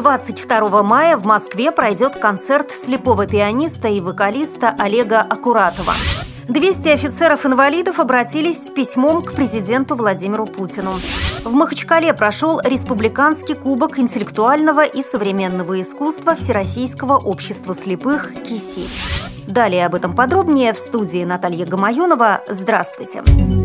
22 мая в Москве пройдет концерт слепого пианиста и вокалиста Олега Акуратова. 200 офицеров-инвалидов обратились с письмом к президенту Владимиру Путину. В Махачкале прошел Республиканский кубок интеллектуального и современного искусства Всероссийского общества слепых КИСИ. Далее об этом подробнее в студии Наталья Гамаюнова. Здравствуйте! Здравствуйте!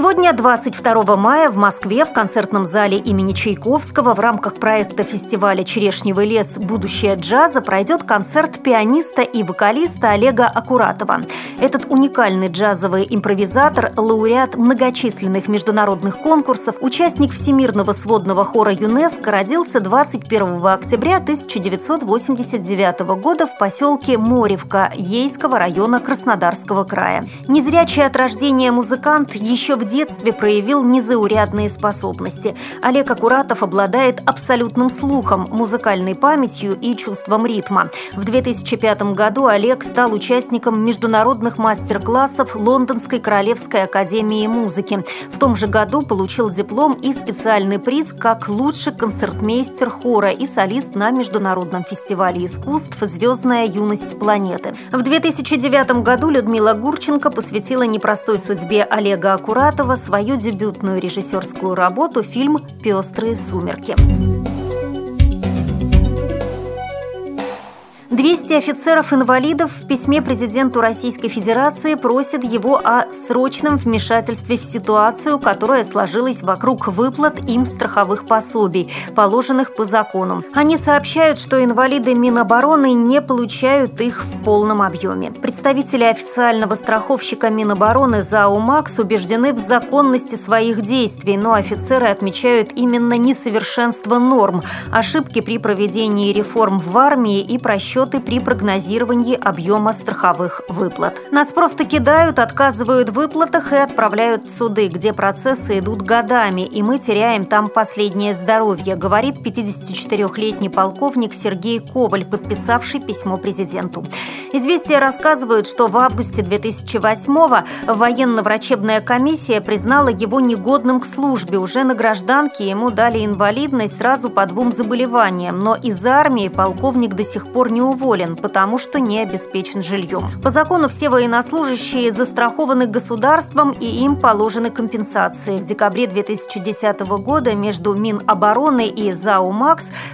Сегодня, 22 мая, в Москве в концертном зале имени Чайковского в рамках проекта фестиваля «Черешневый лес. Будущее джаза» пройдет концерт пианиста и вокалиста Олега Акуратова. Этот уникальный джазовый импровизатор, лауреат многочисленных международных конкурсов, участник Всемирного сводного хора ЮНЕСКО родился 21 октября 1989 года в поселке Моревка Ейского района Краснодарского края. Незрячий от рождения музыкант еще в детстве проявил незаурядные способности. Олег Акуратов обладает абсолютным слухом, музыкальной памятью и чувством ритма. В 2005 году Олег стал участником международных мастер-классов Лондонской Королевской академии музыки. В том же году получил диплом и специальный приз как лучший концертмейстер хора и солист на Международном фестивале искусств «Звездная юность планеты». В 2009 году Людмила Гурченко посвятила непростой судьбе Олега Акуратова Ахматова свою дебютную режиссерскую работу фильм «Пестрые сумерки». 200 офицеров-инвалидов в письме президенту Российской Федерации просят его о срочном вмешательстве в ситуацию, которая сложилась вокруг выплат им страховых пособий, положенных по закону. Они сообщают, что инвалиды Минобороны не получают их в полном объеме. Представители официального страховщика Минобороны ЗАО «Макс» убеждены в законности своих действий, но офицеры отмечают именно несовершенство норм, ошибки при проведении реформ в армии и просчет расчеты при прогнозировании объема страховых выплат. Нас просто кидают, отказывают в выплатах и отправляют в суды, где процессы идут годами, и мы теряем там последнее здоровье, говорит 54-летний полковник Сергей Коваль, подписавший письмо президенту. Известия рассказывают, что в августе 2008-го военно-врачебная комиссия признала его негодным к службе. Уже на гражданке ему дали инвалидность сразу по двум заболеваниям, но из армии полковник до сих пор не уволен, потому что не обеспечен жильем. По закону все военнослужащие застрахованы государством и им положены компенсации. В декабре 2010 года между Минобороны и ЗАО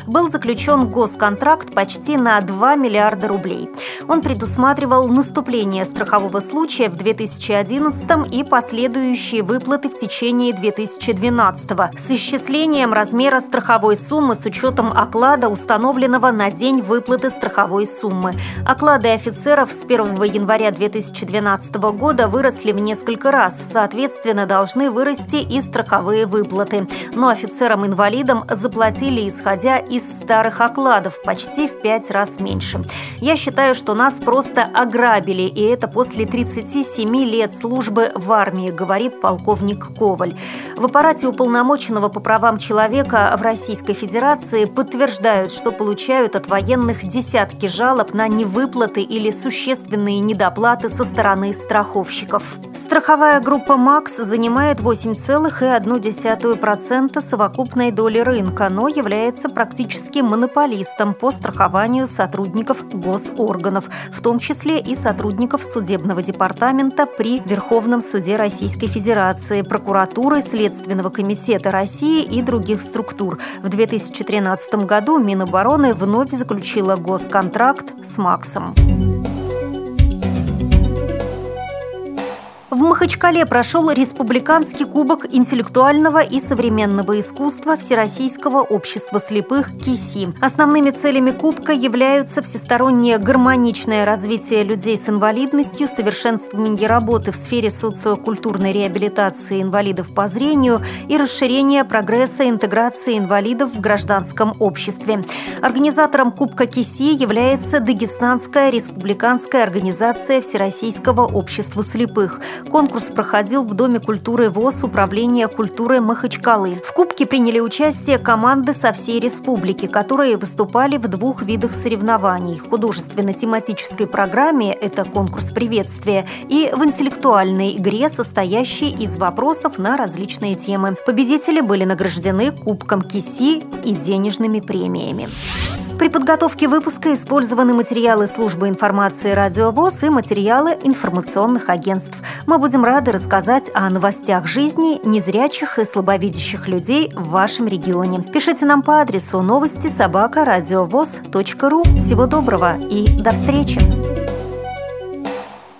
был заключен госконтракт почти на 2 миллиарда рублей. Он предусматривал наступление страхового случая в 2011 и последующие выплаты в течение 2012 с исчислением размера страховой суммы с учетом оклада, установленного на день выплаты страховой страховой суммы. Оклады офицеров с 1 января 2012 года выросли в несколько раз. Соответственно, должны вырасти и страховые выплаты. Но офицерам-инвалидам заплатили, исходя из старых окладов, почти в пять раз меньше. Я считаю, что нас просто ограбили, и это после 37 лет службы в армии, говорит полковник Коваль. В аппарате уполномоченного по правам человека в Российской Федерации подтверждают, что получают от военных десятки десятки жалоб на невыплаты или существенные недоплаты со стороны страховщиков. Страховая группа «Макс» занимает 8,1% совокупной доли рынка, но является практически монополистом по страхованию сотрудников госорганов, в том числе и сотрудников судебного департамента при Верховном суде Российской Федерации, прокуратуры, Следственного комитета России и других структур. В 2013 году Минобороны вновь заключила госконтракт с «Максом». Махачкале прошел Республиканский кубок интеллектуального и современного искусства Всероссийского общества слепых КИСИ. Основными целями кубка являются всестороннее гармоничное развитие людей с инвалидностью, совершенствование работы в сфере социокультурной реабилитации инвалидов по зрению и расширение прогресса интеграции инвалидов в гражданском обществе. Организатором Кубка КИСИ является Дагестанская республиканская организация Всероссийского общества слепых. Конкурс проходил в Доме культуры ВОЗ Управления культуры Махачкалы. В Кубке приняли участие команды со всей республики, которые выступали в двух видах соревнований. В художественно-тематической программе «Это конкурс приветствия» и в интеллектуальной игре, состоящей из вопросов на различные темы. Победители были награждены Кубком КИСИ и денежными премиями. При подготовке выпуска использованы материалы службы информации «Радио ВОЗ» и материалы информационных агентств. Мы будем рады рассказать о новостях жизни незрячих и слабовидящих людей в вашем регионе. Пишите нам по адресу новости собака ру. Всего доброго и до встречи!